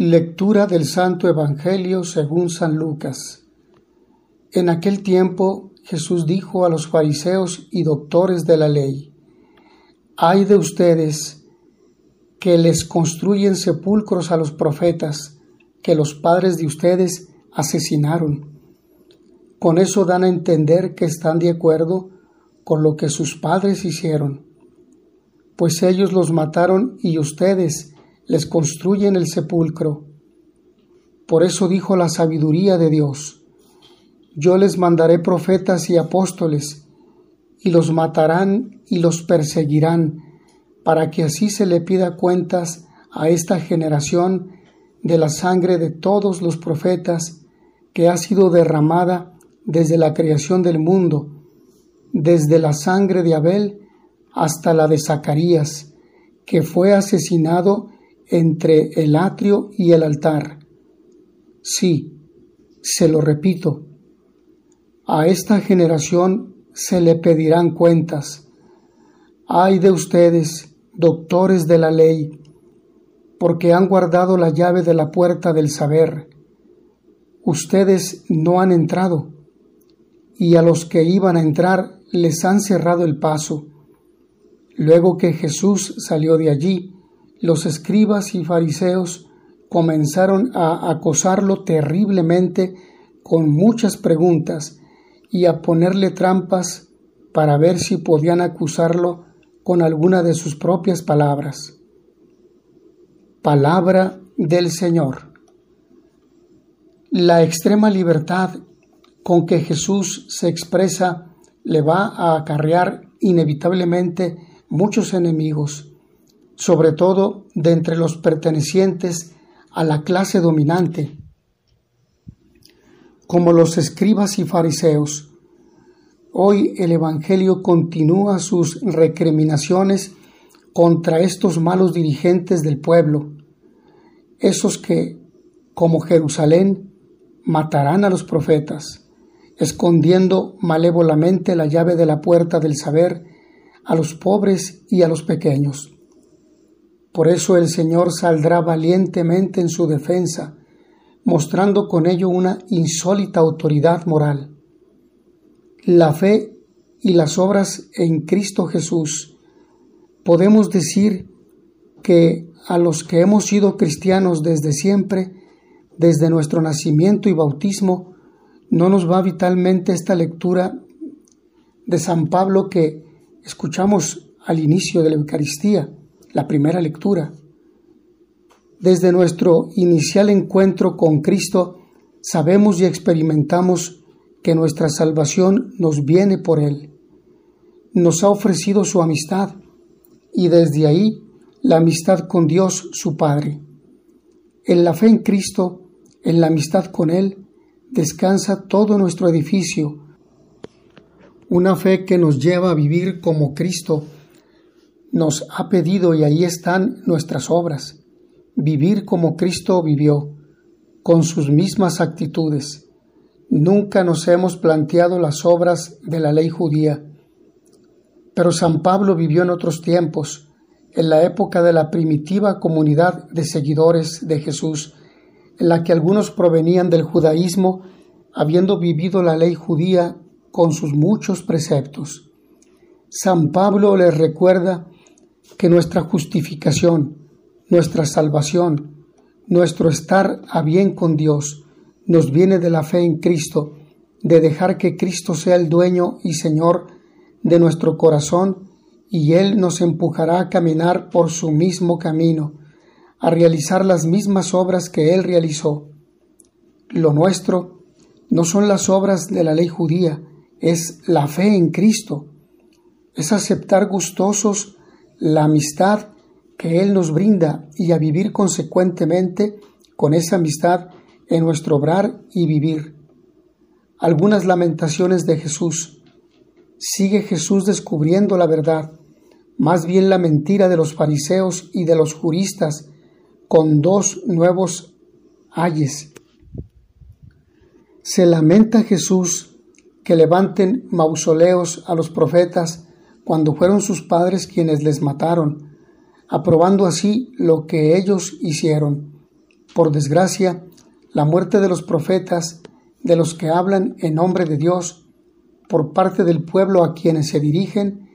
Lectura del Santo Evangelio según San Lucas. En aquel tiempo Jesús dijo a los fariseos y doctores de la ley, Hay de ustedes que les construyen sepulcros a los profetas que los padres de ustedes asesinaron. Con eso dan a entender que están de acuerdo con lo que sus padres hicieron, pues ellos los mataron y ustedes les construyen el sepulcro. Por eso dijo la sabiduría de Dios, yo les mandaré profetas y apóstoles, y los matarán y los perseguirán, para que así se le pida cuentas a esta generación de la sangre de todos los profetas que ha sido derramada desde la creación del mundo, desde la sangre de Abel hasta la de Zacarías, que fue asesinado entre el atrio y el altar. Sí, se lo repito, a esta generación se le pedirán cuentas. Ay de ustedes, doctores de la ley, porque han guardado la llave de la puerta del saber. Ustedes no han entrado, y a los que iban a entrar les han cerrado el paso. Luego que Jesús salió de allí, los escribas y fariseos comenzaron a acosarlo terriblemente con muchas preguntas y a ponerle trampas para ver si podían acusarlo con alguna de sus propias palabras. Palabra del Señor. La extrema libertad con que Jesús se expresa le va a acarrear inevitablemente muchos enemigos sobre todo de entre los pertenecientes a la clase dominante, como los escribas y fariseos. Hoy el Evangelio continúa sus recriminaciones contra estos malos dirigentes del pueblo, esos que, como Jerusalén, matarán a los profetas, escondiendo malévolamente la llave de la puerta del saber a los pobres y a los pequeños. Por eso el Señor saldrá valientemente en su defensa, mostrando con ello una insólita autoridad moral. La fe y las obras en Cristo Jesús. Podemos decir que a los que hemos sido cristianos desde siempre, desde nuestro nacimiento y bautismo, no nos va vitalmente esta lectura de San Pablo que escuchamos al inicio de la Eucaristía la primera lectura. Desde nuestro inicial encuentro con Cristo, sabemos y experimentamos que nuestra salvación nos viene por Él. Nos ha ofrecido su amistad y desde ahí la amistad con Dios su Padre. En la fe en Cristo, en la amistad con Él, descansa todo nuestro edificio, una fe que nos lleva a vivir como Cristo nos ha pedido y ahí están nuestras obras, vivir como Cristo vivió, con sus mismas actitudes. Nunca nos hemos planteado las obras de la ley judía. Pero San Pablo vivió en otros tiempos, en la época de la primitiva comunidad de seguidores de Jesús, en la que algunos provenían del judaísmo, habiendo vivido la ley judía con sus muchos preceptos. San Pablo les recuerda que nuestra justificación, nuestra salvación, nuestro estar a bien con Dios, nos viene de la fe en Cristo, de dejar que Cristo sea el dueño y Señor de nuestro corazón y Él nos empujará a caminar por su mismo camino, a realizar las mismas obras que Él realizó. Lo nuestro no son las obras de la ley judía, es la fe en Cristo, es aceptar gustosos la amistad que Él nos brinda y a vivir consecuentemente con esa amistad en nuestro obrar y vivir. Algunas lamentaciones de Jesús. Sigue Jesús descubriendo la verdad, más bien la mentira de los fariseos y de los juristas, con dos nuevos ayes. Se lamenta Jesús que levanten mausoleos a los profetas cuando fueron sus padres quienes les mataron, aprobando así lo que ellos hicieron. Por desgracia, la muerte de los profetas, de los que hablan en nombre de Dios, por parte del pueblo a quienes se dirigen,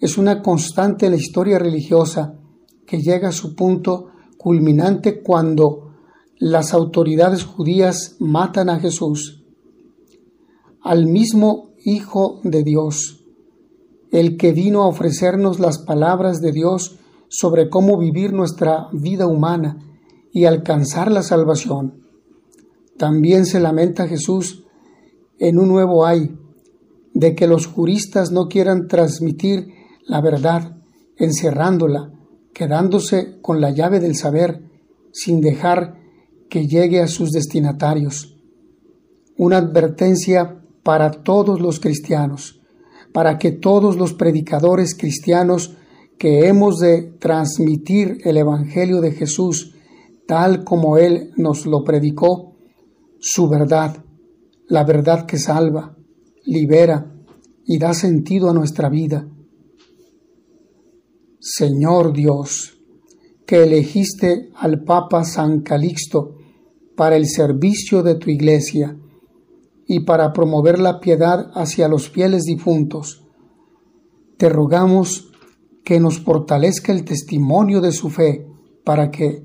es una constante en la historia religiosa que llega a su punto culminante cuando las autoridades judías matan a Jesús, al mismo Hijo de Dios, el que vino a ofrecernos las palabras de Dios sobre cómo vivir nuestra vida humana y alcanzar la salvación. También se lamenta Jesús en un nuevo ay de que los juristas no quieran transmitir la verdad, encerrándola, quedándose con la llave del saber, sin dejar que llegue a sus destinatarios. Una advertencia para todos los cristianos, para que todos los predicadores cristianos que hemos de transmitir el Evangelio de Jesús tal como Él nos lo predicó, su verdad, la verdad que salva, libera y da sentido a nuestra vida. Señor Dios, que elegiste al Papa San Calixto para el servicio de tu Iglesia y para promover la piedad hacia los fieles difuntos, te rogamos que nos fortalezca el testimonio de su fe para que,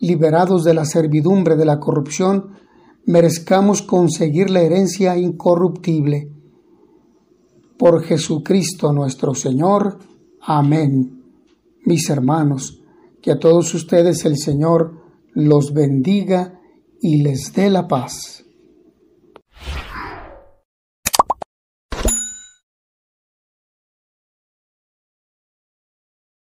liberados de la servidumbre de la corrupción, merezcamos conseguir la herencia incorruptible. Por Jesucristo nuestro Señor. Amén. Mis hermanos, que a todos ustedes el Señor los bendiga y les dé la paz.